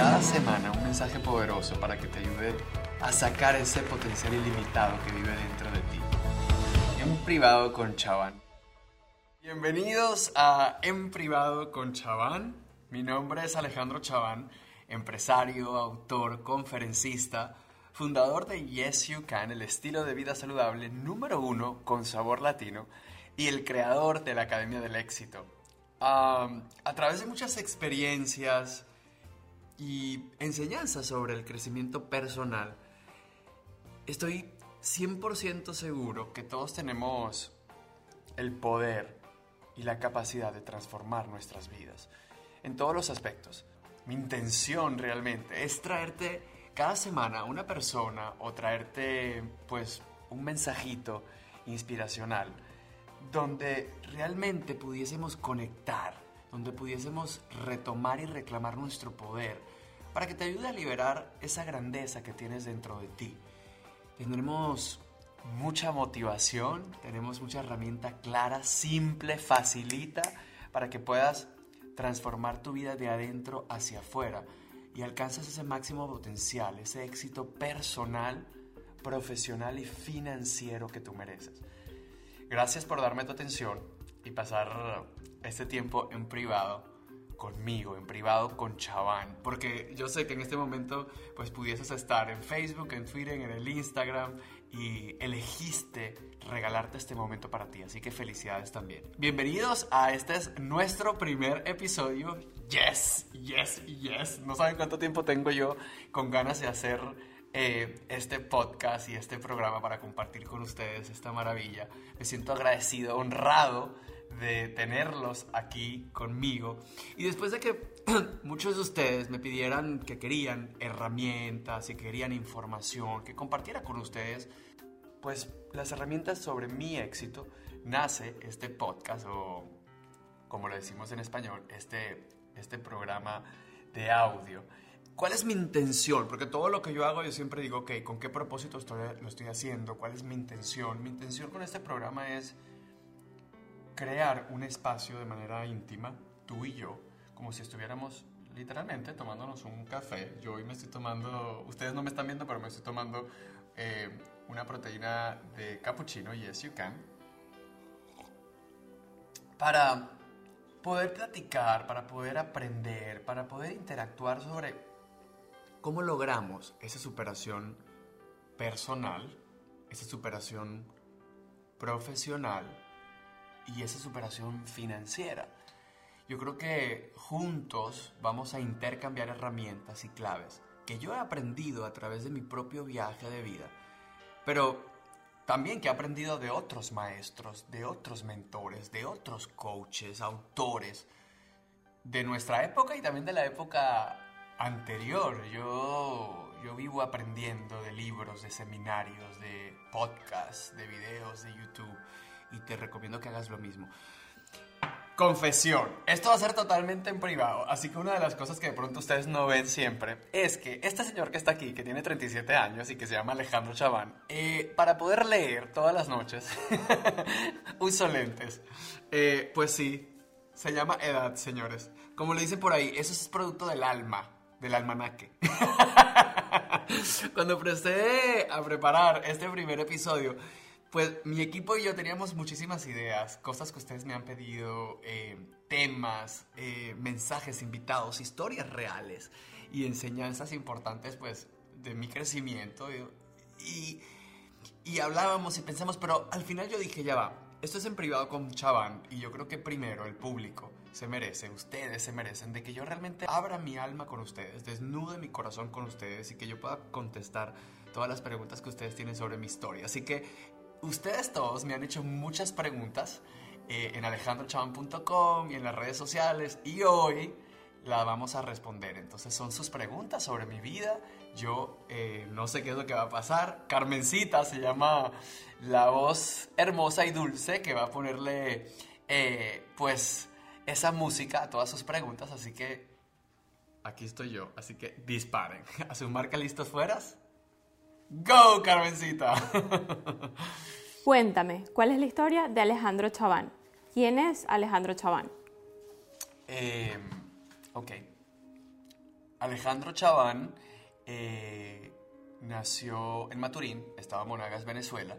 cada semana un mensaje poderoso para que te ayude a sacar ese potencial ilimitado que vive dentro de ti. En privado con Chaván. Bienvenidos a En privado con Chaván. Mi nombre es Alejandro Chaván, empresario, autor, conferencista, fundador de Yes You Can, el estilo de vida saludable número uno con sabor latino y el creador de la Academia del Éxito. a través de muchas experiencias y enseñanzas sobre el crecimiento personal, estoy 100% seguro que todos tenemos el poder y la capacidad de transformar nuestras vidas en todos los aspectos. Mi intención realmente es traerte cada semana una persona o traerte pues un mensajito inspiracional donde realmente pudiésemos conectar, donde pudiésemos retomar y reclamar nuestro poder, para que te ayude a liberar esa grandeza que tienes dentro de ti. Tendremos mucha motivación, tenemos mucha herramienta clara, simple, facilita, para que puedas transformar tu vida de adentro hacia afuera y alcanzas ese máximo potencial, ese éxito personal, profesional y financiero que tú mereces. Gracias por darme tu atención y pasar este tiempo en privado conmigo, en privado con Chaván, porque yo sé que en este momento pues pudieses estar en Facebook, en Twitter, en el Instagram y elegiste regalarte este momento para ti, así que felicidades también. Bienvenidos a este es nuestro primer episodio. Yes, yes, yes. No saben cuánto tiempo tengo yo con ganas de hacer eh, este podcast y este programa para compartir con ustedes esta maravilla. Me siento agradecido, honrado de tenerlos aquí conmigo. Y después de que muchos de ustedes me pidieran que querían herramientas y querían información, que compartiera con ustedes, pues las herramientas sobre mi éxito, nace este podcast o, como lo decimos en español, este, este programa de audio ¿Cuál es mi intención? Porque todo lo que yo hago yo siempre digo, ok, ¿con qué propósito estoy, lo estoy haciendo? ¿Cuál es mi intención? Mi intención con este programa es crear un espacio de manera íntima, tú y yo, como si estuviéramos literalmente tomándonos un café. Yo hoy me estoy tomando, ustedes no me están viendo, pero me estoy tomando eh, una proteína de cappuccino, yes you can, para poder platicar, para poder aprender, para poder interactuar sobre ¿Cómo logramos esa superación personal, esa superación profesional y esa superación financiera? Yo creo que juntos vamos a intercambiar herramientas y claves que yo he aprendido a través de mi propio viaje de vida, pero también que he aprendido de otros maestros, de otros mentores, de otros coaches, autores, de nuestra época y también de la época anterior. Yo, yo vivo aprendiendo de libros, de seminarios, de podcasts, de videos de YouTube y te recomiendo que hagas lo mismo. Confesión. Esto va a ser totalmente en privado, así que una de las cosas que de pronto ustedes no ven siempre es que este señor que está aquí, que tiene 37 años y que se llama Alejandro Chaván, eh, para poder leer todas las noches, uso lentes. Eh, pues sí, se llama edad, señores. Como le dicen por ahí, eso es producto del alma del almanaque. Cuando presté a preparar este primer episodio, pues mi equipo y yo teníamos muchísimas ideas, cosas que ustedes me han pedido, eh, temas, eh, mensajes, invitados, historias reales y enseñanzas importantes pues de mi crecimiento. Y, y hablábamos y pensamos, pero al final yo dije, ya va, esto es en privado con Chaván y yo creo que primero el público se merece, ustedes se merecen, de que yo realmente abra mi alma con ustedes, desnude mi corazón con ustedes y que yo pueda contestar todas las preguntas que ustedes tienen sobre mi historia. Así que ustedes todos me han hecho muchas preguntas eh, en alejandrochavan.com y en las redes sociales y hoy la vamos a responder. Entonces son sus preguntas sobre mi vida. Yo eh, no sé qué es lo que va a pasar. Carmencita se llama la voz hermosa y dulce que va a ponerle eh, pues esa música a todas sus preguntas, así que aquí estoy yo, así que disparen. A su marca listos fueras. ¡Go, Carmencita! Cuéntame, ¿cuál es la historia de Alejandro Chaván? ¿Quién es Alejandro Chaván? Eh, ok. Alejandro Chaván eh, nació en Maturín, estaba en Monagas, Venezuela,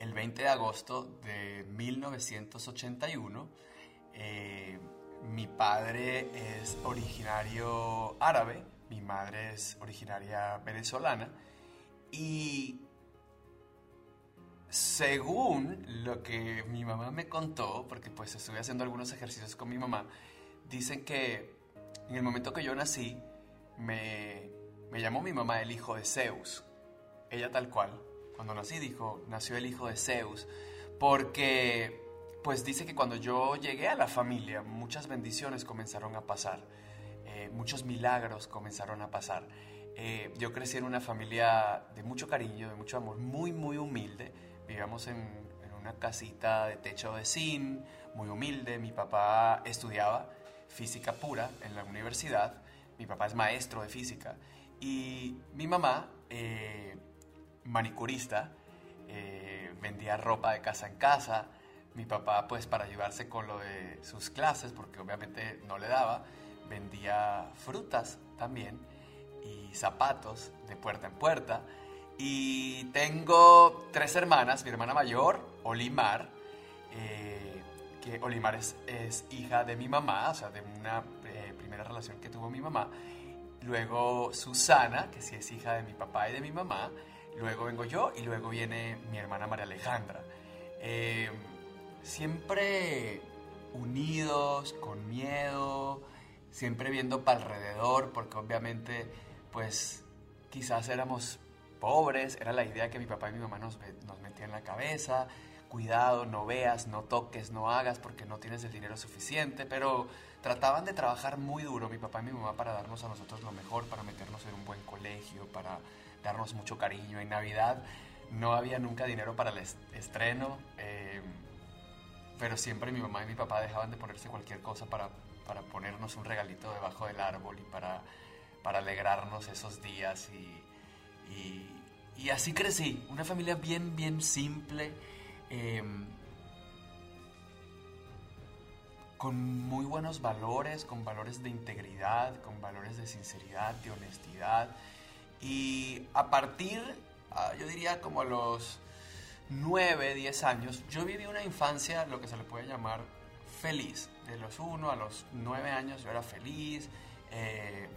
el 20 de agosto de 1981. Eh, mi padre es originario árabe, mi madre es originaria venezolana y según lo que mi mamá me contó, porque pues estuve haciendo algunos ejercicios con mi mamá, dicen que en el momento que yo nací, me, llamó mi mamá el hijo de Zeus. Ella tal cual, cuando nací dijo, nació el hijo de Zeus, porque pues dice que cuando yo llegué a la familia, muchas bendiciones comenzaron a pasar, eh, muchos milagros comenzaron a pasar. Eh, yo crecí en una familia de mucho cariño, de mucho amor, muy, muy humilde. Vivíamos en, una casita de techo de zinc, muy humilde. Mi papá estudiaba física pura en la universidad. Mi papá es maestro de física. Y mi mamá, eh, manicurista, eh, vendía ropa de casa en casa. Mi papá, pues para ayudarse con lo de sus clases, porque obviamente no le daba, vendía frutas también y zapatos de puerta en puerta. Y tengo tres hermanas, mi hermana mayor, Olimar, eh, que Olimar es, hija de mi mamá, o sea, de una eh, primera relación que tuvo mi mamá. Luego Susana, que sí es hija de mi papá y de mi mamá. Luego vengo yo y luego viene mi hermana María Alejandra. Eh, siempre unidos, con miedo, siempre viendo para alrededor, porque obviamente, pues quizás éramos pobres, era la idea que mi papá y mi mamá nos, nos metían en la cabeza cuidado, no veas, no toques, no hagas porque no tienes el dinero suficiente, pero trataban de trabajar muy duro mi papá y mi mamá para darnos a nosotros lo mejor, para meternos en un buen colegio, para darnos mucho cariño. En Navidad no había nunca dinero para el estreno, eh, pero siempre mi mamá y mi papá dejaban de ponerse cualquier cosa para, para ponernos un regalito debajo del árbol y para, para alegrarnos esos días y, y, así crecí, una familia bien, bien simple eh, con muy buenos valores, con valores de integridad, con valores de sinceridad, de honestidad. Y a partir, uh, yo diría como a los 9, 10 años, yo viví una infancia, lo que se le puede llamar feliz. De los 1 a los 9 años yo era feliz, eh,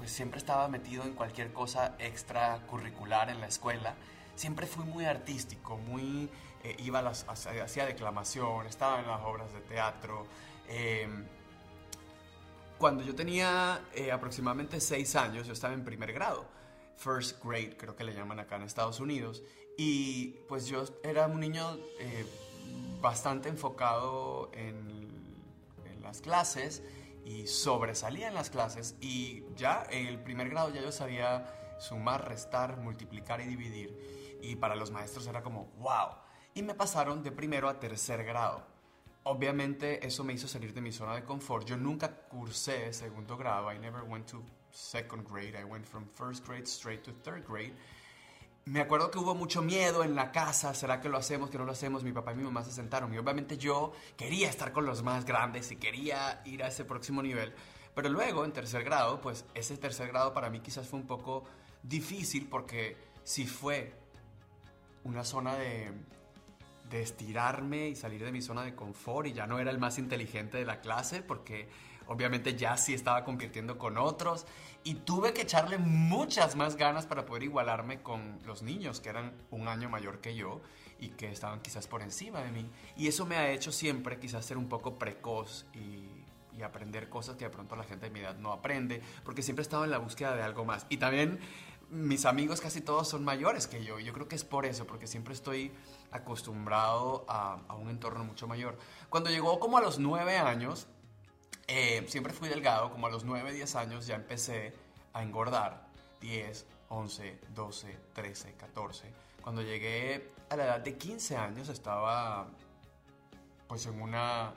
pues siempre estaba metido en cualquier cosa extracurricular en la escuela. Siempre fui muy artístico, muy eh, iba hacía declamación, estaba en las obras de teatro. Eh, cuando yo tenía eh, aproximadamente seis años, yo estaba en primer grado, first grade creo que le llaman acá en Estados Unidos, y pues yo era un niño eh, bastante enfocado en, en las clases y sobresalía en las clases y ya en el primer grado ya yo sabía sumar, restar, multiplicar y dividir. Y para los maestros era como, wow y me pasaron de primero a tercer grado. Obviamente eso me hizo salir de mi zona de confort. Yo nunca cursé segundo grado. I never went to second grade. I went from first grade straight to third grade. Me acuerdo que hubo mucho miedo en la casa. ¿Será que lo hacemos, que no lo hacemos? Mi papá y mi mamá se sentaron. Y obviamente yo quería estar con los más grandes y quería ir a ese próximo nivel. Pero luego, en tercer grado, pues ese tercer grado para mí quizás fue un poco difícil porque si fue una zona de de estirarme y salir de mi zona de confort y ya no era el más inteligente de la clase porque obviamente ya sí estaba compitiendo con otros y tuve que echarle muchas más ganas para poder igualarme con los niños que eran un año mayor que yo y que estaban quizás por encima de mí. Y eso me ha hecho siempre quizás ser un poco precoz y, aprender cosas que de pronto la gente de mi edad no aprende porque siempre he estado en la búsqueda de algo más. Y también mis amigos casi todos son mayores que yo. Yo creo que es por eso, porque siempre estoy acostumbrado a un entorno mucho mayor. Cuando llegó como a los nueve años, eh, siempre fui delgado, como a los nueve, diez años ya empecé a engordar. 10, 11, 12, 13, 14. Cuando llegué a la edad de 15 años estaba pues en una,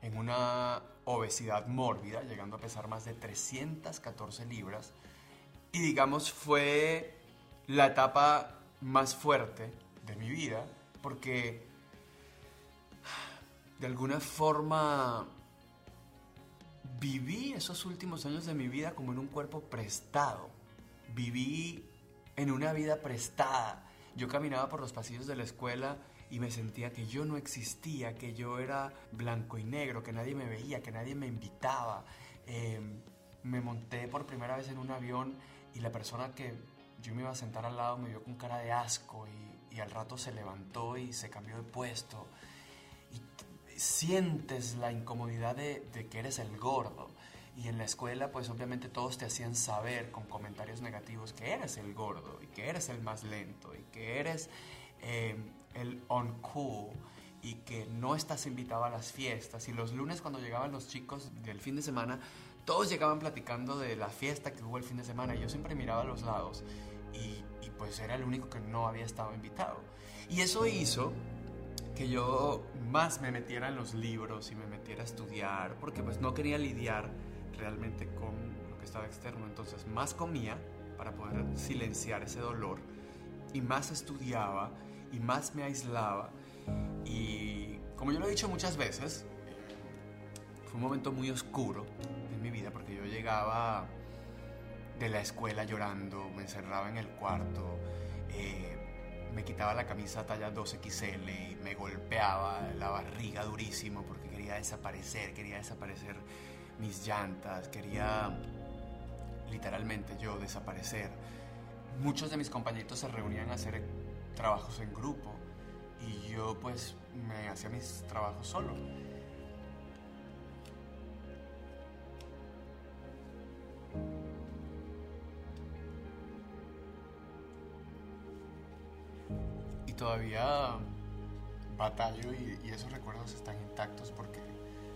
en una obesidad mórbida, llegando a pesar más de 314 libras y digamos fue la etapa más fuerte de mi vida porque de alguna forma viví esos últimos años de mi vida como en un cuerpo prestado. Viví en una vida prestada. Yo caminaba por los pasillos de la escuela y me sentía que yo no existía, que yo era blanco y negro, que nadie me veía, que nadie me invitaba. Eh, me monté por primera vez en un avión y la persona que yo me iba a sentar al lado me vio con cara de asco y, al rato se levantó y se cambió de puesto. Y sientes la incomodidad de, que eres el gordo. Y en la escuela, pues obviamente todos te hacían saber con comentarios negativos que eres el gordo y que eres el más lento y que eres eh, el uncool y que no estás invitado a las fiestas. Y los lunes cuando llegaban los chicos del fin de semana, todos llegaban platicando de la fiesta que hubo el fin de semana. Y yo siempre miraba a los lados y, y pues era el único que no había estado invitado. Y eso hizo que yo más me metiera en los libros y me metiera a estudiar, porque pues no quería lidiar realmente con lo que estaba externo. Entonces más comía para poder silenciar ese dolor y más estudiaba y más me aislaba. Y como yo lo he dicho muchas veces, fue un momento muy oscuro en mi vida porque yo llegaba de la escuela llorando, me encerraba en el cuarto, eh, me quitaba la camisa talla 2XL y me golpeaba la barriga durísimo porque quería desaparecer, quería desaparecer mis llantas, quería literalmente yo desaparecer. Muchos de mis compañeritos se reunían a hacer trabajos en grupo y yo pues me hacía mis trabajos solo. Y todavía batallo y, esos recuerdos están intactos porque,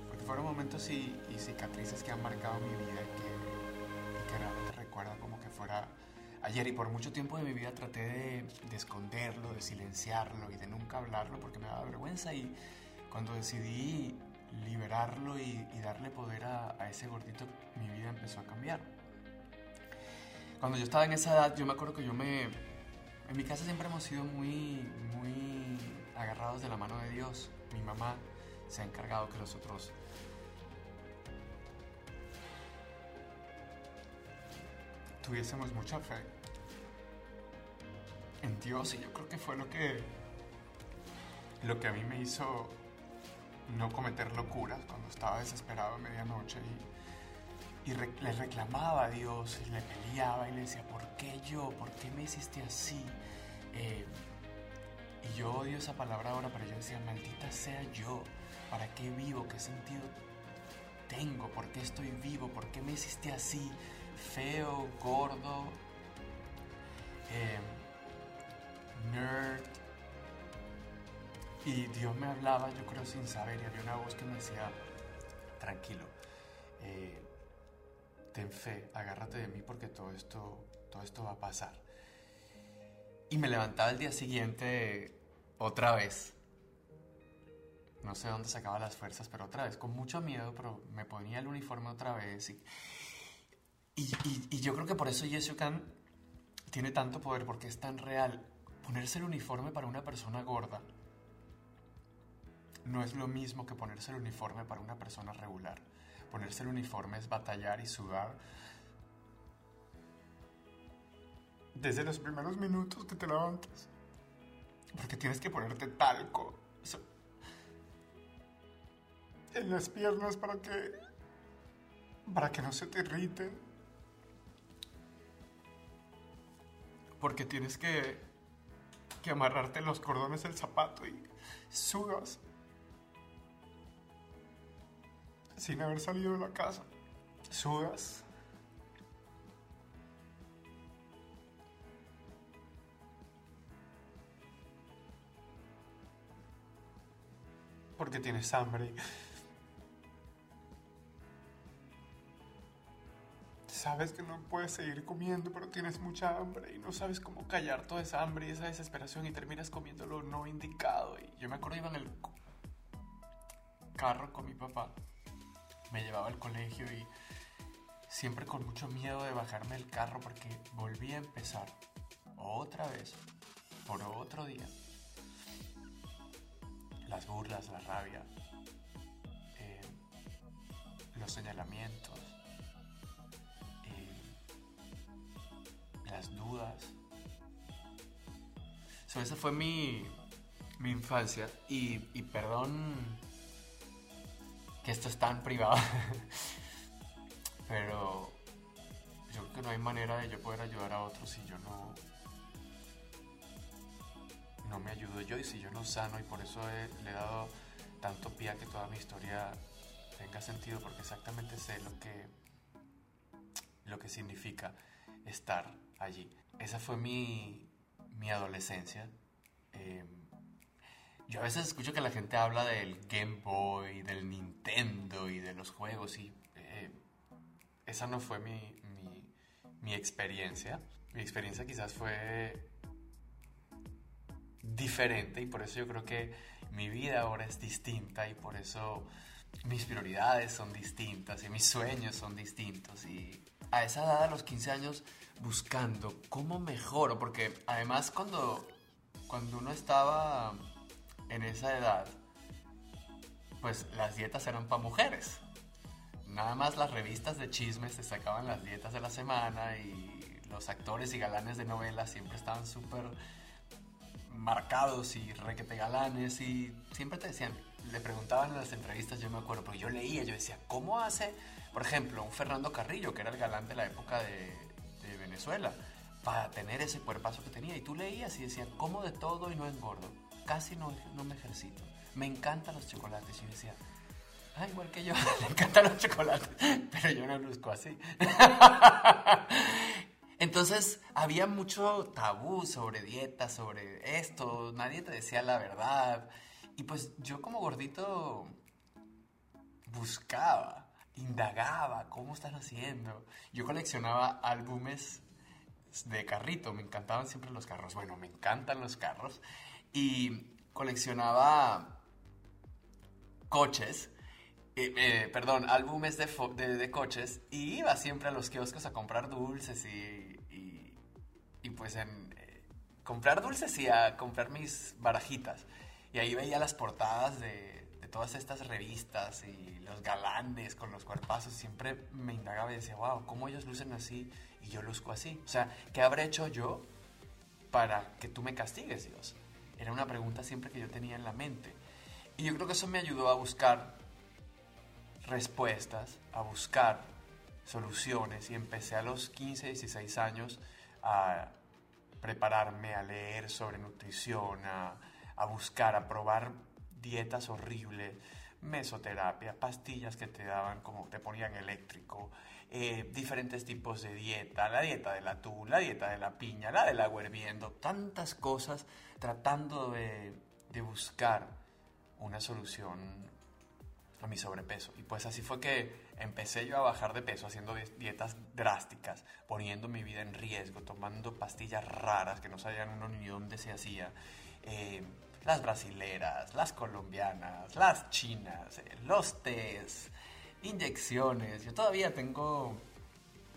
porque fueron momentos y, cicatrices que han marcado mi vida y que, y que realmente recuerdo como que fuera ayer y por mucho tiempo de mi vida traté de, esconderlo, de silenciarlo y de nunca hablarlo porque me daba vergüenza y cuando decidí liberarlo y, darle poder a, a, ese gordito, mi vida empezó a cambiar. Cuando yo estaba en esa edad, yo me acuerdo que yo me... En mi casa siempre hemos sido muy, muy agarrados de la mano de Dios. Mi mamá se ha encargado que nosotros tuviésemos mucha fe en Dios y yo creo que fue lo que lo que a mí me hizo no cometer locuras cuando estaba desesperado a medianoche y, le reclamaba a Dios y le peleaba y le decía, ¿por qué yo? ¿Por qué me hiciste así? Eh, y yo odio esa palabra ahora, pero yo decía, maldita sea yo, ¿para qué vivo? ¿Qué sentido tengo? ¿Por qué estoy vivo? ¿Por qué me hiciste así? Feo, gordo, em, nerd. Y Dios me hablaba, yo creo, sin saber, y había una voz que me decía, tranquilo, eh, ten fe, agárrate de mí porque todo esto, todo esto va a pasar. Y me levantaba el día siguiente otra vez no sé dónde sacaba las fuerzas, pero otra vez, con mucho miedo, pero me ponía el uniforme otra vez. Y, y, yo creo que por eso Jessica tiene tanto poder, porque es tan real. Ponerse el uniforme para una persona gorda no es lo mismo que ponerse el uniforme para una persona regular. Ponerse el uniforme es batallar y sudar. Desde los primeros minutos que te levantas. Porque tienes que ponerte talco en las piernas para que para que no se te irriten. Porque tienes que que amarrarte los cordones del zapato y sudas sin haber salido de la casa. Sudas. Porque tienes hambre. sabes que no puedes seguir comiendo, pero tienes mucha hambre y no sabes cómo callar toda esa hambre y esa desesperación y terminas comiendo lo no indicado. Y yo me acuerdo iba en el carro con mi papá, me llevaba al colegio y siempre con mucho miedo de bajarme del carro porque volví a empezar otra vez, por otro día. Las burlas, la rabia, los señalamientos, eh, las dudas. esa fue mi, mi infancia y, y perdón esto es tan privado, pero yo creo que no hay manera de yo poder ayudar a otros si yo no no me ayudo yo y si yo no sano y por eso le he dado tanto pie a que toda mi historia tenga sentido porque exactamente sé lo que lo que significa estar allí. Esa fue mi, mi adolescencia. Em, yo a veces escucho que la gente habla del Game Boy, del Nintendo y de los juegos y eh, esa no fue mi, mi, mi experiencia. Mi experiencia quizás fue diferente y por eso yo creo que mi vida ahora es distinta y por eso mis prioridades son distintas y mis sueños son distintos y a esa edad, a los 15 años, buscando cómo mejoro, porque además cuando, cuando uno estaba en esa edad, pues las dietas eran para mujeres. Nada más las revistas de chismes te sacaban las dietas de la semana y los actores y galanes de novelas siempre estaban súper marcados y requete galanes y siempre te decían, le preguntaban en las entrevistas, yo me acuerdo, porque yo leía, yo decía, ¿cómo hace, por ejemplo, un Fernando Carrillo, que era el galán de la época de, Venezuela, para tener ese cuerpazo que tenía? Y tú leías y decían, ¿cómo de todo y no engordo? Casi no, no me ejercito. Me encantan los chocolates. Y yo decía, igual que yo, me encantan los chocolates, pero yo no luzco así. Entonces había mucho tabú sobre dieta, sobre esto, nadie te decía la verdad. Y pues yo como gordito buscaba, indagaba, ¿cómo están haciendo? Yo coleccionaba álbumes de carrito, me encantaban siempre los carros. Bueno, me encantan los carros. Y coleccionaba coches eh, eh, perdón, álbumes de, de, coches y iba siempre a los kioscos a comprar dulces y, y, pues en eh, comprar dulces y a comprar mis barajitas. Y ahí veía las portadas de, de, todas estas revistas y los galanes con los cuerpazos. Siempre me indagaba y decía, wow, ¿cómo ellos lucen así y yo luzco así? O sea, ¿qué habré hecho yo para que tú me castigues, Dios? Era una pregunta siempre que yo tenía en la mente. Y yo creo que eso me ayudó a buscar respuestas, a buscar soluciones y empecé a los 15, 16 años a prepararme, a leer sobre nutrición, a, buscar, a probar dietas horribles, mesoterapia, pastillas que te daban como te ponían eléctrico, eh, diferentes tipos de dieta, la dieta del atún, la dieta de la piña, la del agua hirviendo, tantas cosas tratando de, de buscar una solución a mi sobrepeso. Y pues así fue que empecé yo a bajar de peso haciendo dietas drásticas, poniendo mi vida en riesgo, tomando pastillas raras que no sabían uno ni dónde se hacía. Eh, las brasileras, las colombianas, las chinas, eh, los tés, inyecciones. Yo todavía tengo,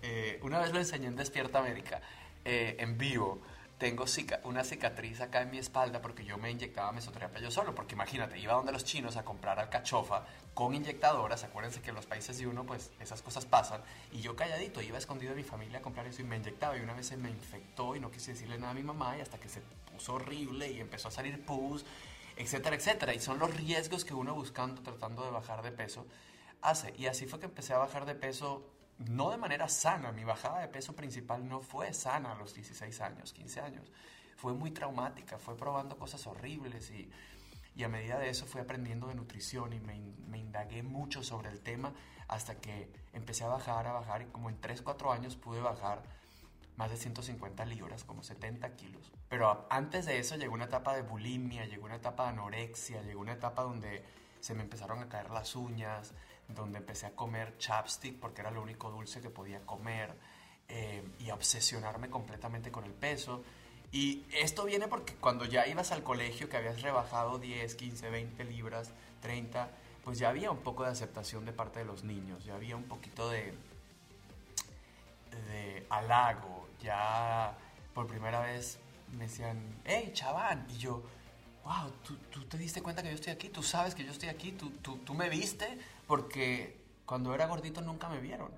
eh, una vez lo enseñé en Despierta América, en vivo, tengo una cicatriz acá en mi espalda porque yo me inyectaba mesoterapia yo solo, porque imagínate, iba donde los chinos a comprar alcachofa con inyectadoras, acuérdense que en los países de uno pues esas cosas pasan, y yo calladito iba escondido de mi familia a comprar eso y me inyectaba y una vez se me infectó y no quise decirle nada a mi mamá y hasta que se puso horrible y empezó a salir pus, etcétera, etcétera, y son los riesgos que uno buscando, tratando de bajar de peso, hace, y así fue que empecé a bajar de peso no de manera sana. Mi bajada de peso principal no fue sana a los 16 años, 15 años. Fue muy traumática, fue probando cosas horribles y, y a medida de eso fui aprendiendo de nutrición y me, me, indagué mucho sobre el tema hasta que empecé a bajar, a bajar y como en 3, 4 años pude bajar más de 150 libras, como 70 kilos. Pero antes de eso llegó una etapa de bulimia, llegó una etapa de anorexia, llegó una etapa donde se me empezaron a caer las uñas, donde empecé a comer chapstick porque era lo único dulce que podía comer eh, y a obsesionarme completamente con el peso. Y esto viene porque cuando ya ibas al colegio, que habías rebajado 10, 15, 20 libras, 30, pues ya había un poco de aceptación de parte de los niños, ya había un poquito de, de halago, ya por primera vez me decían, hey, chaván, y yo, wow, ¿tú, te diste cuenta que yo estoy aquí, tú sabes que yo estoy aquí, tú, tú, tú me viste, porque Cuando era gordito nunca me vieron.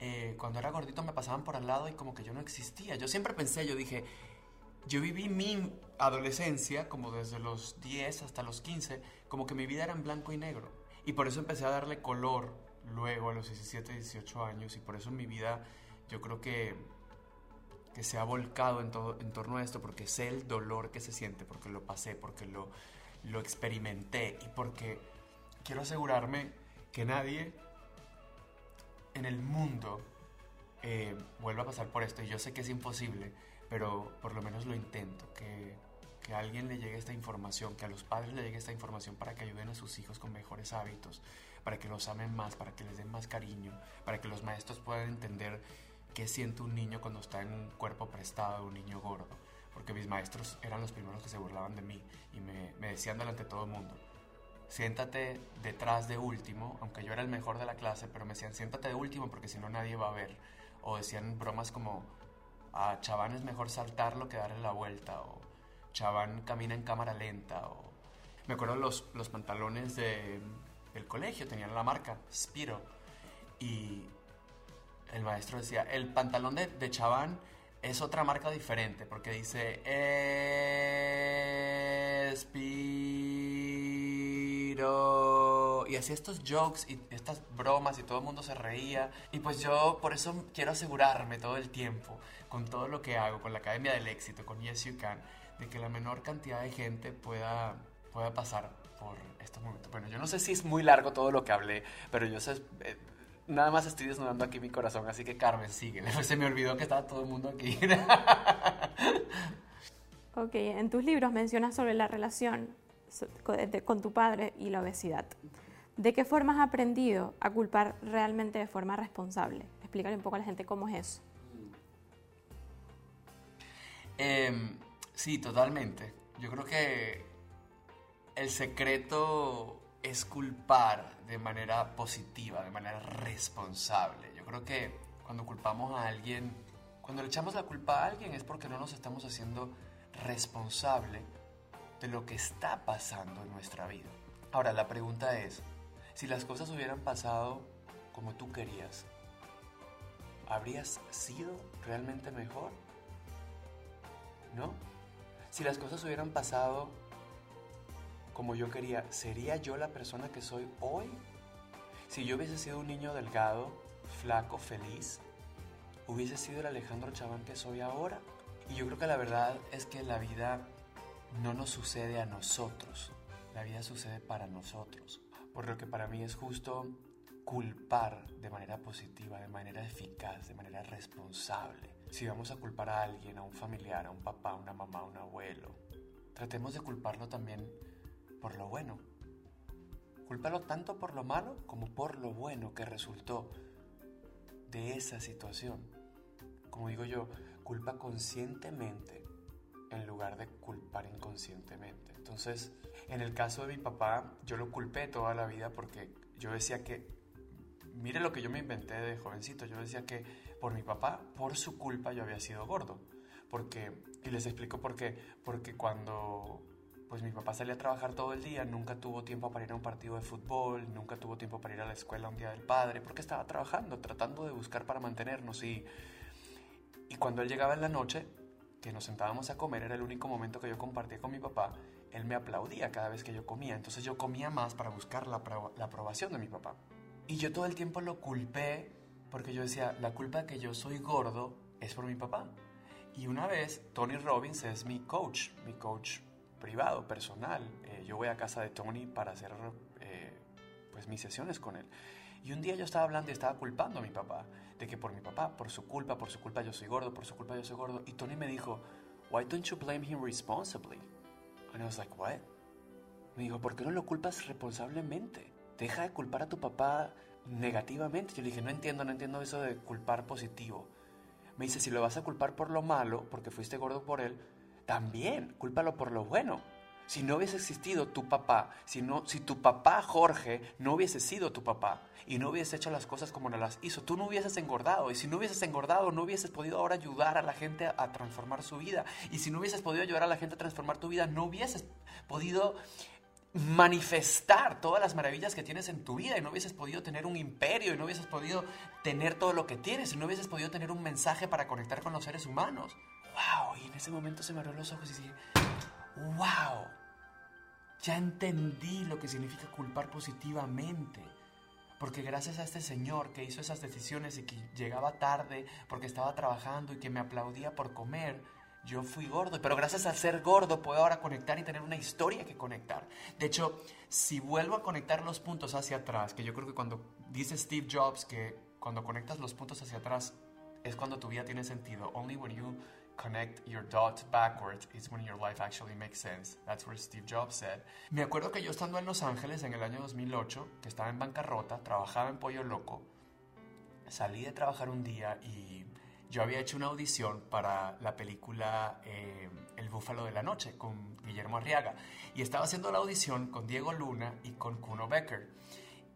Eh, cuando era gordito me pasaban por al lado y como que yo no existía. Yo siempre pensé, yo dije, yo viví mi adolescencia como desde los 10 hasta los 15, como que mi vida era en blanco y negro. Y por eso empecé a darle color luego a los 17, 18 años y por eso mi vida yo creo que, que se ha volcado en, todo, en torno a esto porque sé el dolor que se siente, porque lo pasé, porque lo, lo experimenté y porque quiero asegurarme que nadie en el mundo eh, vuelva a pasar por esto. Y yo sé que es imposible, pero por lo menos lo intento, que, que a alguien le llegue esta información, que a los padres le llegue esta información para que ayuden a sus hijos con mejores hábitos, para que los amen más, para que les den más cariño, para que los maestros puedan entender qué siente un niño cuando está en un cuerpo prestado, un niño gordo. Porque mis maestros eran los primeros que se burlaban de mí y me, me decían delante de todo el mundo, siéntate detrás de último, aunque yo era el mejor de la clase, pero me decían, siéntate de último porque si no nadie va a ver. O decían bromas como, a Chaván es mejor saltarlo que darle la vuelta, o Chaván camina en cámara lenta, o... Me acuerdo los, los pantalones de, del colegio, tenían la marca, Spiro, y el maestro decía, el pantalón de, de Chaván es otra marca diferente, porque dice, Spiro, y hacía estos jokes y estas bromas y todo el mundo se reía. Y pues yo por eso quiero asegurarme todo el tiempo, con todo lo que hago, con la Academia del Éxito, con Yes You Can, de que la menor cantidad de gente pueda, pueda pasar por estos momentos. Bueno, yo no sé si es muy largo todo lo que hablé, pero yo sé... eh, Nada más estoy desnudando aquí mi corazón, así que Carmen, sigue. Se me olvidó que estaba todo el mundo aquí. Ok, en tus libros mencionas sobre la relación con tu padre y la obesidad. ¿De qué forma has aprendido a culpar realmente de forma responsable? Explícale un poco a la gente cómo es eso. Em, sí, totalmente. Yo creo que el secreto es culpar de manera positiva, de manera responsable. Yo creo que cuando culpamos a alguien, cuando le echamos la culpa a alguien es porque no nos estamos haciendo responsable de lo que está pasando en nuestra vida. Ahora, la pregunta es, si las cosas hubieran pasado como tú querías, ¿habrías sido realmente mejor? ¿no? Si las cosas hubieran pasado como yo quería, ¿sería yo la persona que soy hoy? Si yo hubiese sido un niño delgado, flaco, feliz, ¿hubiese sido el Alejandro Chaván que soy ahora? Y yo creo que la verdad es que la vida no nos sucede a nosotros, la vida sucede para nosotros. Por lo que para mí es justo culpar de manera positiva, de manera eficaz, de manera responsable. Si vamos a culpar a alguien, a un familiar, a un papá, a una mamá, a un abuelo, tratemos de culparlo también por lo bueno. Cúlpalo tanto por lo malo como por lo bueno que resultó de esa situación. Como digo yo, culpa conscientemente en lugar de culpar inconscientemente. Entonces, en el caso de mi papá, yo lo culpé toda la vida porque yo decía que, mire lo que yo me inventé de jovencito, yo decía que por mi papá, por su culpa yo había sido gordo. Porque, y les explico por qué, porque cuando pues mi papá salía a trabajar todo el día, nunca tuvo tiempo para ir a un partido de fútbol, nunca tuvo tiempo para ir a la escuela un día del padre, porque estaba trabajando, tratando de buscar para mantenernos y, y cuando él llegaba en la noche, que nos sentábamos a comer, era el único momento que yo compartía con mi papá, él me aplaudía cada vez que yo comía, entonces yo comía más para buscar la, la aprobación de mi papá. Y yo todo el tiempo lo culpé porque yo decía, la culpa de que yo soy gordo es por mi papá. Y una vez, Tony Robbins es mi coach, mi coach privado, personal. Eh, yo voy a casa de Tony para hacer eh, pues mis sesiones con él. Y un día yo estaba hablando y estaba culpando a mi papá, de que por mi papá, por su culpa, por su culpa yo soy gordo, por su culpa yo soy gordo. Y Tony me dijo, why don't you blame him responsibly? And I was like, what? Me dijo, ¿por qué no lo culpas responsablemente? Deja de culpar a tu papá negativamente. Yo le dije, no entiendo, no entiendo eso de culpar positivo. Me dice, si lo vas a culpar por lo malo, porque fuiste gordo por él, también cúlpalo por lo bueno. Si no hubiese existido tu papá, si, no, si tu papá Jorge no hubiese sido tu papá y no hubiese hecho las cosas como no las hizo, tú no hubieses engordado. Y si no hubieses engordado, no hubieses podido ahora ayudar a la gente a, transformar su vida. Y si no hubieses podido ayudar a la gente a transformar tu vida, no hubieses podido manifestar todas las maravillas que tienes en tu vida y no hubieses podido tener un imperio y no hubieses podido tener todo lo que tienes y no hubieses podido tener un mensaje para conectar con los seres humanos. ¡Wow! Y en ese momento se me abrió los ojos y dije, ¡Wow! Ya entendí lo que significa culpar positivamente. Porque gracias a este señor que hizo esas decisiones y que llegaba tarde porque estaba trabajando y que me aplaudía por comer, yo fui gordo, pero gracias a ser gordo puedo ahora conectar y tener una historia que conectar. De hecho, si vuelvo a conectar los puntos hacia atrás, que yo creo que cuando dice Steve Jobs que cuando conectas los puntos hacia atrás es cuando tu vida tiene sentido. Only when you connect your dots backwards is when your life actually makes sense. That's what Steve Jobs said. Me acuerdo que yo estando en Los Ángeles en el año 2008, que estaba en bancarrota, trabajaba en Pollo Loco, salí de trabajar un día y yo había hecho una audición para la película eh, El Búfalo de la Noche con Guillermo Arriaga y estaba haciendo la audición con Diego Luna y con Kuno Becker.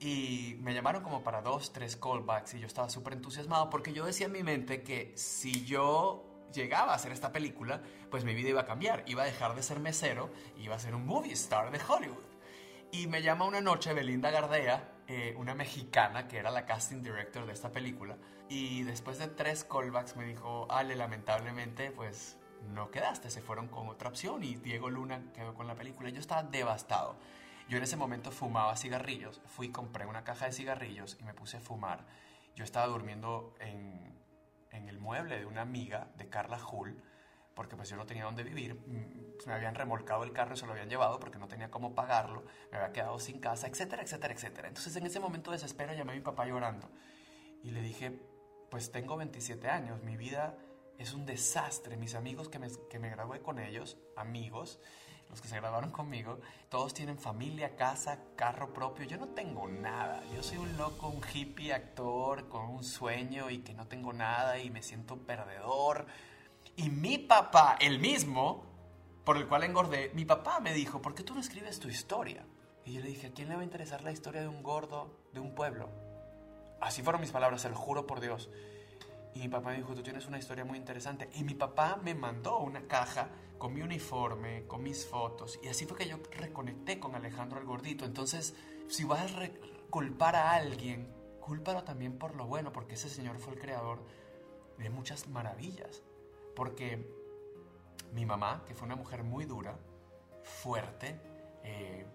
Y me llamaron como para dos, tres callbacks y yo estaba súper entusiasmado porque yo decía en mi mente que si yo llegaba a hacer esta película, pues mi vida iba a cambiar. Iba a dejar de ser mesero y iba a ser un movie star de Hollywood. Y me llama una noche Belinda Gardea, eh, una mexicana que era la casting director de esta película. Y después de tres callbacks me dijo, Ale, lamentablemente, pues no quedaste, se fueron con otra opción y Diego Luna quedó con la película. Yo estaba devastado. Yo en ese momento fumaba cigarrillos, fui, compré una caja de cigarrillos y me puse a fumar. Yo estaba durmiendo en, en el mueble de una amiga de Carla Hull, porque pues yo no tenía dónde vivir, mm, me habían remolcado el carro y se lo habían llevado porque no tenía cómo pagarlo, me había quedado sin casa, etcétera, etcétera, etcétera. Entonces en ese momento de desespero llamé a mi papá llorando y le dije, pues tengo 27 años, mi vida es un desastre, mis amigos que me, que me gradué con ellos, amigos, los que se graduaron conmigo, todos tienen familia, casa, carro propio. Yo no tengo nada. Yo soy un loco, un hippie actor con un sueño y que no tengo nada y me siento perdedor. Y mi papá, el mismo, por el cual engordé, mi papá me dijo, ¿por qué tú no escribes tu historia? Y yo le dije, ¿a quién le va a interesar la historia de un gordo de un pueblo? Así fueron mis palabras, se lo juro por Dios. Y mi papá me dijo, tú tienes una historia muy interesante. Y mi papá me mandó una caja con mi uniforme, con mis fotos. Y así fue que yo reconecté con Alejandro el Gordito. Entonces, si vas a culpar a alguien, cúlpalo también por lo bueno, porque ese señor fue el creador de muchas maravillas. Porque mi mamá, que fue una mujer muy dura, fuerte, eh,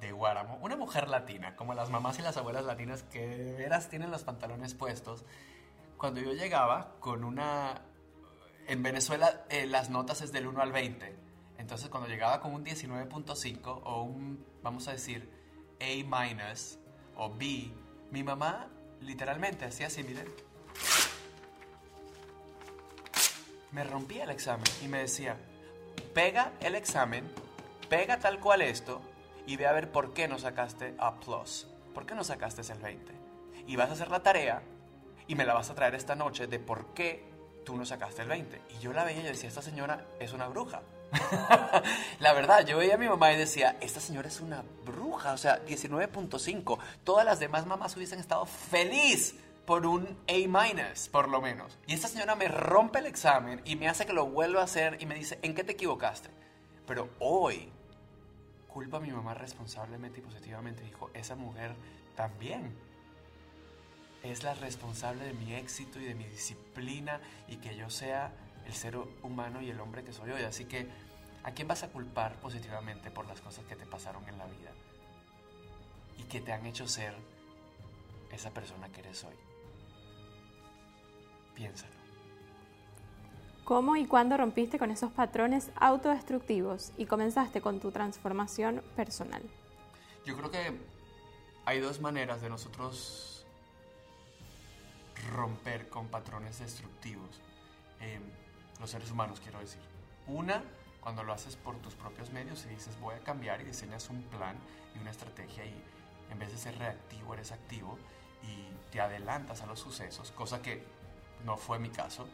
de Guáramo, una mujer latina, como las mamás y las abuelas latinas que de veras tienen los pantalones puestos, cuando yo llegaba con una en Venezuela eh, las notas es del 1 al 20. Entonces cuando llegaba con un 19.5 o un, vamos a decir, A- o B, mi mamá literalmente hacía así, miren. Me rompía el examen y me decía, pega el examen, pega tal cual esto y ve a ver por qué no sacaste A+. ¿Por qué no sacaste el 20? Y vas a hacer la tarea y me la vas a traer esta noche de por qué tú no sacaste el 20. Y yo la veía y decía, esta señora es una bruja. la verdad, yo veía a mi mamá y decía, esta señora es una bruja, o sea, 19.5. Todas las demás mamás hubiesen estado feliz por un A-, por lo menos. Y esta señora me rompe el examen y me hace que lo vuelva a hacer y me dice, ¿en qué te equivocaste? Pero hoy, culpa a mi mamá responsablemente y positivamente. Dijo, esa mujer también es la responsable de mi éxito y de mi disciplina y que yo sea el ser humano y el hombre que soy hoy. Así que, ¿a quién vas a culpar positivamente por las cosas que te pasaron en la vida? Y que te han hecho ser esa persona que eres hoy. Piénsalo. ¿Cómo y cuándo rompiste con esos patrones autodestructivos y comenzaste con tu transformación personal? Yo creo que hay dos maneras de nosotros romper con patrones destructivos. Eh, los seres humanos, quiero decir. Una, cuando lo haces por tus propios medios y dices voy a cambiar y diseñas un plan y una estrategia y en vez de ser reactivo eres activo y te adelantas a los sucesos, cosa que no fue mi caso.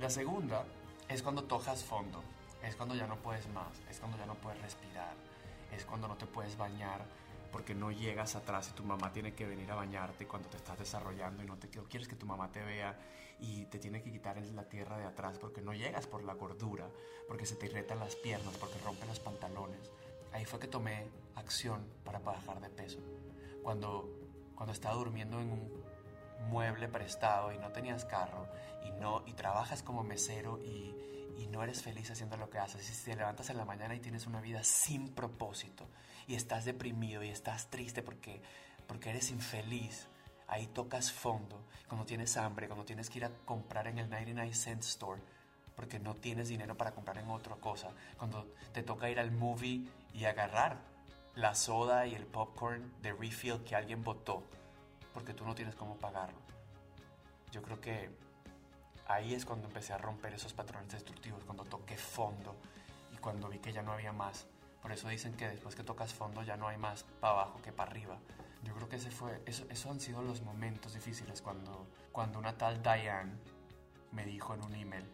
La segunda es cuando tojas fondo, es cuando ya no puedes más, es cuando ya no puedes respirar, es cuando no te puedes bañar porque no llegas atrás y tu mamá tiene que venir a bañarte cuando te estás desarrollando y no te quieres que tu mamá te vea y te tiene que quitar la tierra de atrás porque no llegas por la gordura, porque se te irritan las piernas, porque rompen los pantalones. ahí fue que tomé acción para bajar de peso. Cuando, cuando estaba durmiendo en un mueble prestado y no tenías carro y, no, y trabajas como mesero y, y no eres feliz haciendo lo que haces, y si te levantas en la mañana y tienes una vida sin propósito y estás deprimido y estás triste porque, porque eres infeliz, ahí tocas fondo. Cuando tienes hambre, cuando tienes que ir a comprar en el 99 cent store porque no tienes dinero para comprar en otra cosa. Cuando te toca ir al movie y agarrar la soda y el popcorn de refill que alguien botó porque tú no tienes cómo pagarlo. Yo creo que ahí es cuando empecé a romper esos patrones destructivos, cuando toqué fondo y cuando vi que ya no había más. Por eso dicen que después que tocas fondo ya no hay más para abajo que para arriba. Yo creo que ese fue, eso, eso han sido los momentos difíciles cuando, cuando una tal Diane me dijo en un email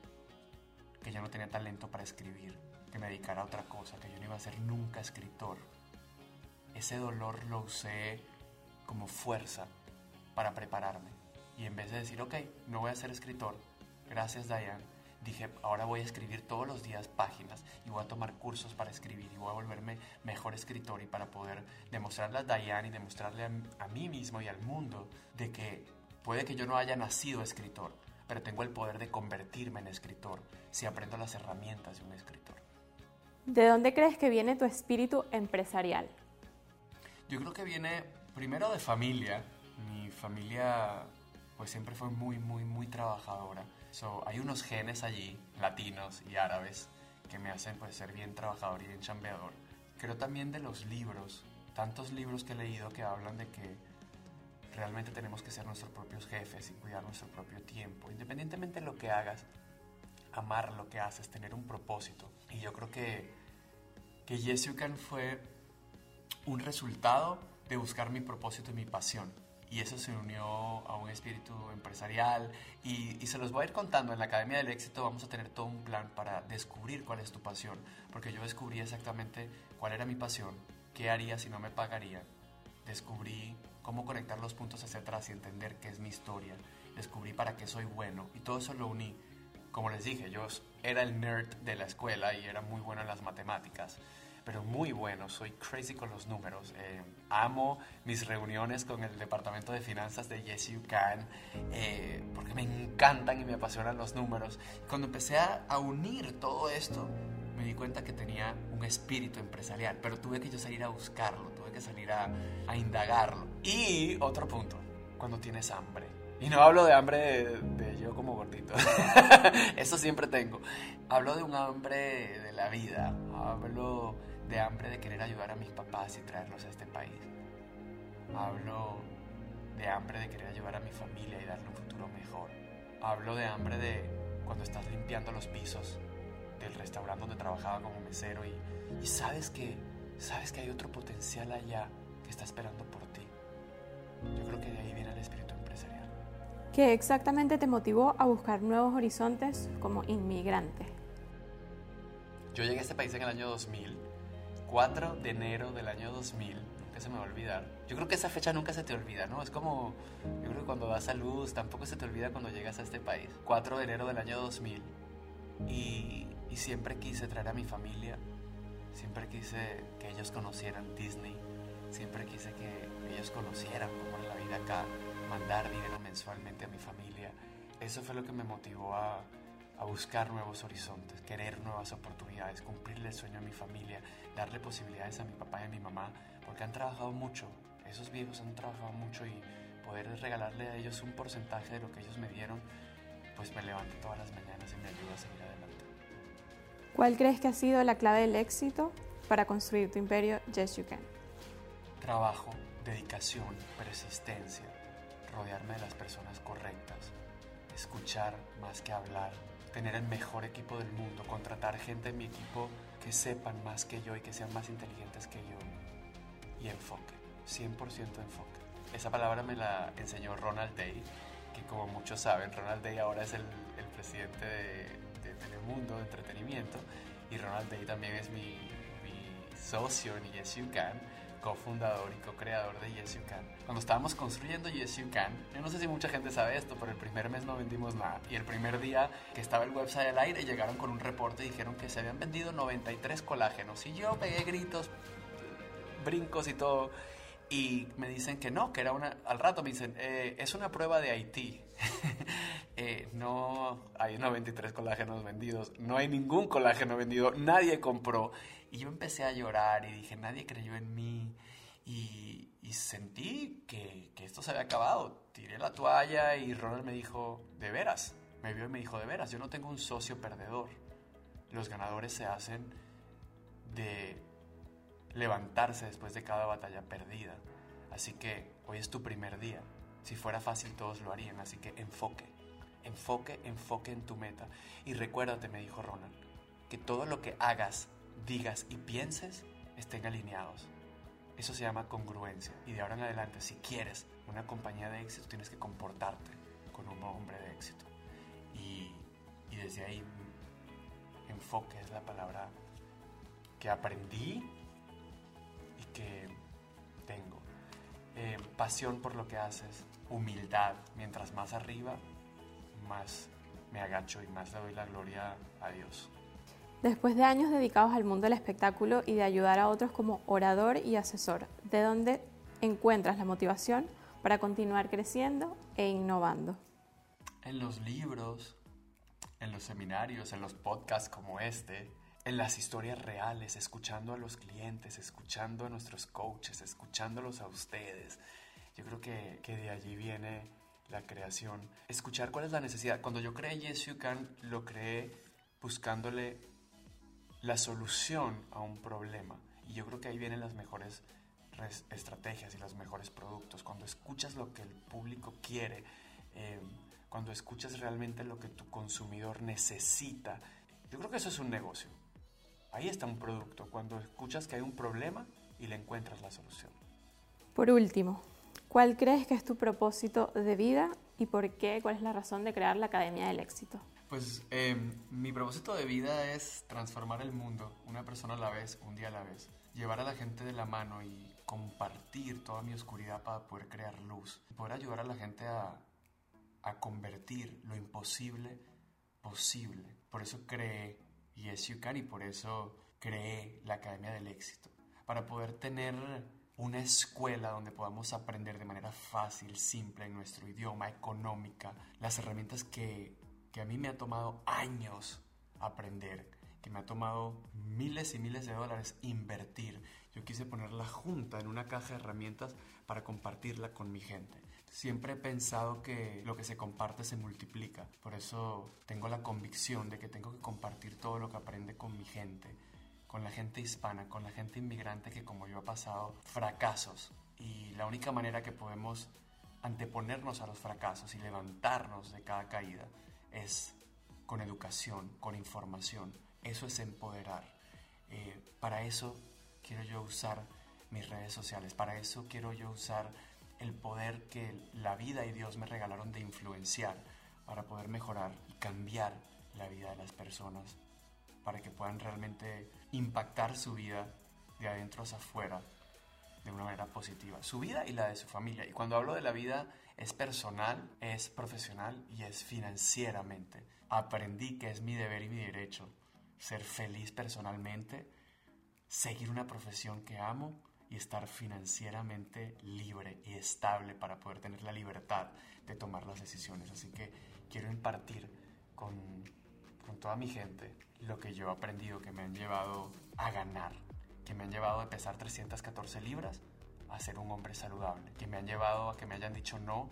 que ya no tenía talento para escribir, que me dedicara a otra cosa, que yo no iba a ser nunca escritor. Ese dolor lo usé como fuerza para prepararme. Y en vez de decir, ok, no voy a ser escritor, gracias Diane, dije, ahora voy a escribir todos los días páginas y voy a tomar cursos para escribir y voy a volverme mejor escritor y para poder demostrarle a Diane y demostrarle a, a mí mismo y al mundo de que puede que yo no haya nacido escritor, pero tengo el poder de convertirme en escritor si aprendo las herramientas de un escritor. ¿De dónde crees que viene tu espíritu empresarial? Yo creo que viene primero de familia. Mi familia pues siempre fue muy, muy, muy trabajadora. So, hay unos genes allí, latinos y árabes, que me hacen pues ser bien trabajador y bien chambeador. Creo también de los libros, tantos libros que he leído que hablan de que realmente tenemos que ser nuestros propios jefes y cuidar nuestro propio tiempo. Independientemente de lo que hagas, amar lo que haces, tener un propósito. Y yo creo que, que Yes You fue un resultado de buscar mi propósito y mi pasión. Y eso se unió a un espíritu empresarial y, y, se los voy a ir contando. En la Academia del Éxito vamos a tener todo un plan para descubrir cuál es tu pasión. Porque yo descubrí exactamente cuál era mi pasión, qué haría si no me pagaría. Descubrí cómo conectar los puntos hacia atrás y entender qué es mi historia. Descubrí para qué soy bueno y todo eso lo uní. Como les dije, yo era el nerd de la escuela y era muy bueno en las matemáticas pero muy bueno. Soy crazy con los números. Eh, amo mis reuniones con el departamento de finanzas de Yes You Can eh, porque me encantan y me apasionan los números. Cuando empecé a, a, unir todo esto, me di cuenta que tenía un espíritu empresarial, pero tuve que yo salir a buscarlo, tuve que salir a, a indagarlo. Y otro punto, cuando tienes hambre. Y no hablo de hambre de, de yo como gordito. Eso siempre tengo. Hablo de un hambre de la vida. Hablo de hambre de querer ayudar a mis papás y traerlos a este país. Hablo de hambre de querer ayudar a mi familia y darle un futuro mejor. Hablo de hambre de cuando estás limpiando los pisos del restaurante donde trabajaba como mesero y, y sabes que sabes que hay otro potencial allá que está esperando por ti. Yo creo que de ahí viene el espíritu empresarial. ¿Qué exactamente te motivó a buscar nuevos horizontes como inmigrante? Yo llegué a este país en el año 2000 4 de enero del año 2000, nunca se me va a olvidar. Yo creo que esa fecha nunca se te olvida, ¿no? Es como, yo creo cuando das a luz, tampoco se te olvida cuando llegas a este país. 4 de enero del año 2000. Y, y siempre quise traer a mi familia, siempre quise que ellos conocieran Disney, siempre quise que ellos conocieran cómo era la vida acá, mandar dinero mensualmente a mi familia. Eso fue lo que me motivó a a buscar nuevos horizontes, querer nuevas oportunidades, cumplirle el sueño a mi familia, darle posibilidades a mi papá y a mi mamá, porque han trabajado mucho, esos viejos han trabajado mucho y poder regalarle a ellos un porcentaje de lo que ellos me dieron, pues me levanta todas las mañanas y me ayuda a seguir adelante. ¿Cuál crees que ha sido la clave del éxito para construir tu imperio Yes You Can? Trabajo, dedicación, persistencia, rodearme de las personas correctas, escuchar más que hablar, tener el mejor equipo del mundo, contratar gente en mi equipo que sepan más que yo y que sean más inteligentes que yo. Y enfoque, 100% enfoque. Esa palabra me la enseñó Ronald Day, que como muchos saben, Ronald Day ahora es el, presidente de, de, Telemundo, de entretenimiento, y Ronald Day también es mi, mi socio en Yes You Can, cofundador y co-creador de Yes You Can. Cuando estábamos construyendo Yes You Can, yo no sé si mucha gente sabe esto, pero el primer mes no vendimos nada. Y el primer día que estaba el website al aire, llegaron con un reporte y dijeron que se habían vendido 93 colágenos. Y yo pegué gritos, brincos y todo. Y me dicen que no, que era una... Al rato me dicen, eh, es una prueba de Haití. Eh, no hay 93 colágenos vendidos, no hay ningún colágeno vendido, nadie compró. Y yo empecé a llorar y dije, nadie creyó en mí. Y, sentí que, que, esto se había acabado. Tiré la toalla y Ronald me dijo, de veras. Me vio y me dijo, de veras, yo no tengo un socio perdedor. Los ganadores se hacen de levantarse después de cada batalla perdida. Así que hoy es tu primer día. Si fuera fácil todos lo harían, así que enfoque, enfoque, enfoque en tu meta. Y recuérdate, me dijo Ronald, que todo lo que hagas, digas y pienses estén alineados. Eso se llama congruencia. Y de ahora en adelante, si quieres una compañía de éxito, tienes que comportarte con un hombre de éxito. Y, y desde ahí, enfoque es la palabra que aprendí que tengo. Eh, pasión por lo que haces, humildad. Mientras más arriba, más me agacho y más le doy la gloria a Dios. Después de años dedicados al mundo del espectáculo y de ayudar a otros como orador y asesor, ¿de dónde encuentras la motivación para continuar creciendo e innovando? En los libros, en los seminarios, en los podcasts como este, en las historias reales, escuchando a los clientes, escuchando a nuestros coaches, escuchándolos a ustedes. Yo creo que, que de allí viene la creación. Escuchar cuál es la necesidad. Cuando yo creé Yes You Can, lo creé buscándole la solución a un problema. Y yo creo que ahí vienen las mejores estrategias y los mejores productos. Cuando escuchas lo que el público quiere, eh, cuando escuchas realmente lo que tu consumidor necesita, yo creo que eso es un negocio. Ahí está un producto, cuando escuchas que hay un problema y le encuentras la solución. Por último, ¿cuál crees que es tu propósito de vida y por qué? ¿Cuál es la razón de crear la Academia del Éxito? Pues em, mi propósito de vida es transformar el mundo, una persona a la vez, un día a la vez. Llevar a la gente de la mano y compartir toda mi oscuridad para poder crear luz. Poder ayudar a la gente a, a convertir lo imposible posible. Por eso creé Yes You Can y por eso creé la Academia del Éxito, para poder tener una escuela donde podamos aprender de manera fácil, simple, en nuestro idioma, económica, las herramientas que, que a mí me ha tomado años aprender, que me ha tomado miles y miles de dólares invertir. Yo quise ponerla junta en una caja de herramientas para compartirla con mi gente. Siempre he pensado que lo que se comparte se multiplica. Por eso tengo la convicción de que tengo que compartir todo lo que aprende con mi gente, con la gente hispana, con la gente inmigrante que como yo ha pasado fracasos. Y la única manera que podemos anteponernos a los fracasos y levantarnos de cada caída es con educación, con información. Eso es empoderar. Eh, para eso quiero yo usar mis redes sociales, para eso quiero yo usar el poder que la vida y Dios me regalaron de influenciar para poder mejorar y cambiar la vida de las personas, para que puedan realmente impactar su vida de adentro hacia afuera de una manera positiva, su vida y la de su familia. Y cuando hablo de la vida es personal, es profesional y es financieramente. Aprendí que es mi deber y mi derecho ser feliz personalmente, seguir una profesión que amo y estar financieramente libre y estable para poder tener la libertad de tomar las decisiones. Así que quiero impartir con, con toda mi gente lo que yo he aprendido, que me han llevado a ganar, que me han llevado a pesar 314 libras a ser un hombre saludable, que me han llevado a que me hayan dicho no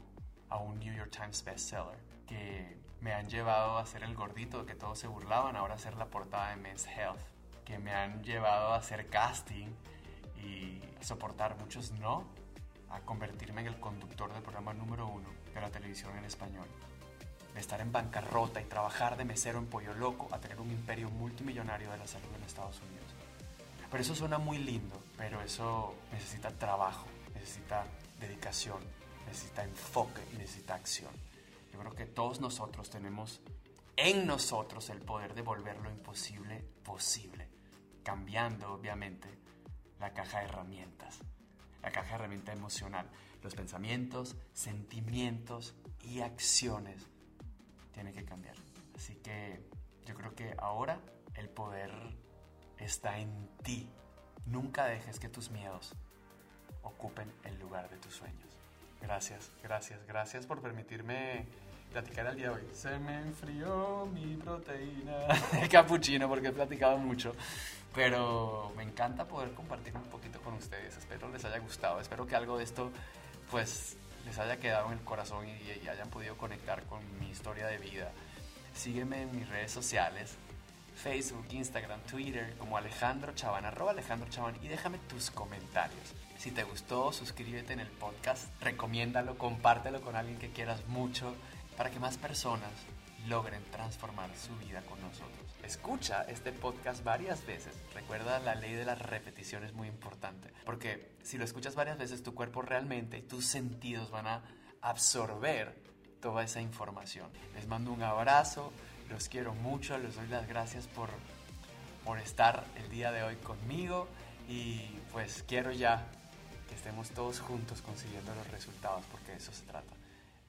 a un New York Times bestseller, que me han llevado a ser el gordito de que todos se burlaban, ahora a ser la portada de Men's Health, que me han llevado a hacer casting y soportar muchos no a convertirme en el conductor del programa número uno de la televisión en español. De estar en bancarrota y trabajar de mesero en Pollo Loco a tener un imperio multimillonario de la salud en Estados Unidos. Pero eso suena muy lindo, pero eso necesita trabajo, necesita dedicación, necesita enfoque y necesita acción. Yo creo que todos nosotros tenemos en nosotros el poder de volver lo imposible posible, cambiando obviamente la caja de herramientas. la caja de herramienta emocional. Los pensamientos, sentimientos y acciones tienen que cambiar. Así que yo creo que ahora el poder está en ti. Nunca dejes que tus miedos ocupen el lugar de tus sueños. Gracias, gracias, gracias por permitirme platicar el día de hoy. Se me enfrió mi proteína capuchino porque he platicado mucho, pero me encanta poder compartir un poquito con ustedes. Espero les haya gustado, espero que algo de esto pues les haya quedado en el corazón y, hayan podido conectar con mi historia de vida. Sígueme en mis redes sociales, Facebook, Instagram, Twitter, como Alejandro Chaban, arroba Alejandro Chaban, y déjame tus comentarios. Si te gustó, suscríbete en el podcast, recomiéndalo, compártelo con alguien que quieras mucho para que más personas logren transformar su vida con nosotros. Escucha este podcast varias veces. Recuerda la ley de la repetición es muy importante, porque si lo escuchas varias veces, tu cuerpo realmente y tus sentidos van a absorber toda esa información. Les mando un abrazo, los quiero mucho, les doy las gracias por, por estar el día de hoy conmigo y pues quiero ya que estemos todos juntos consiguiendo los resultados, porque de eso se trata,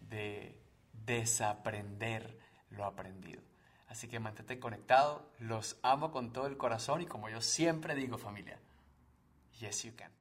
de desaprender lo aprendido. Así que mantente conectado, los amo con todo el corazón y como yo siempre digo familia, yes you can.